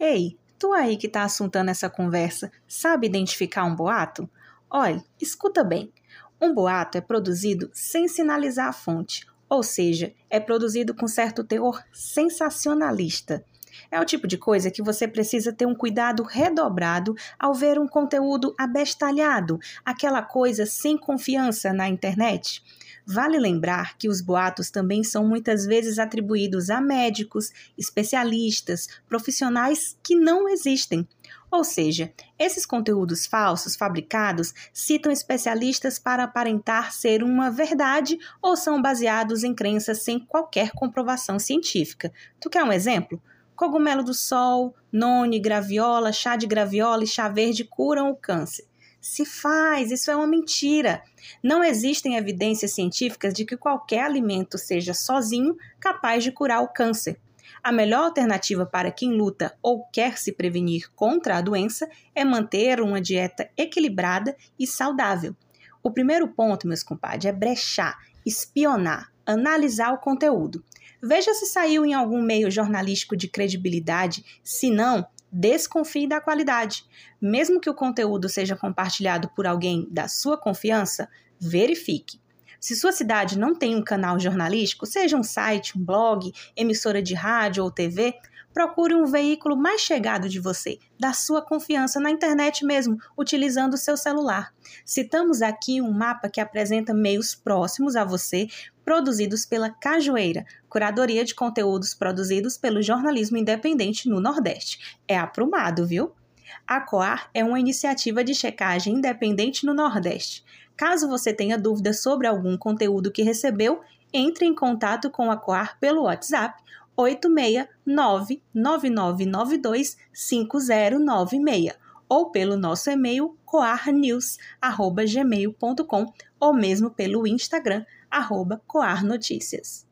Ei, tu aí que tá assuntando essa conversa, sabe identificar um boato? Olha, escuta bem. Um boato é produzido sem sinalizar a fonte, ou seja, é produzido com certo teor sensacionalista. É o tipo de coisa que você precisa ter um cuidado redobrado ao ver um conteúdo abestalhado, aquela coisa sem confiança na internet. Vale lembrar que os boatos também são muitas vezes atribuídos a médicos, especialistas, profissionais que não existem. Ou seja, esses conteúdos falsos fabricados citam especialistas para aparentar ser uma verdade ou são baseados em crenças sem qualquer comprovação científica. Tu quer um exemplo? Cogumelo do sol, noni, graviola, chá de graviola e chá verde curam o câncer se faz, isso é uma mentira. Não existem evidências científicas de que qualquer alimento seja sozinho capaz de curar o câncer. A melhor alternativa para quem luta ou quer se prevenir contra a doença é manter uma dieta equilibrada e saudável. O primeiro ponto, meus compadres, é brechar, espionar, analisar o conteúdo. Veja se saiu em algum meio jornalístico de credibilidade, se não, desconfie da qualidade. Mesmo que o conteúdo seja compartilhado por alguém da sua confiança, verifique. Se sua cidade não tem um canal jornalístico, seja um site, um blog, emissora de rádio ou TV, procure um veículo mais chegado de você, da sua confiança na internet mesmo, utilizando o seu celular. Citamos aqui um mapa que apresenta meios próximos a você, produzidos pela Cajueira, curadoria de conteúdos produzidos pelo jornalismo independente no Nordeste. É aprumado, viu? A COAR é uma iniciativa de checagem independente no Nordeste. Caso você tenha dúvidas sobre algum conteúdo que recebeu, entre em contato com a COAR pelo WhatsApp 86999925096 ou pelo nosso e-mail coarnews@gmail.com ou mesmo pelo Instagram arroba coarnoticias.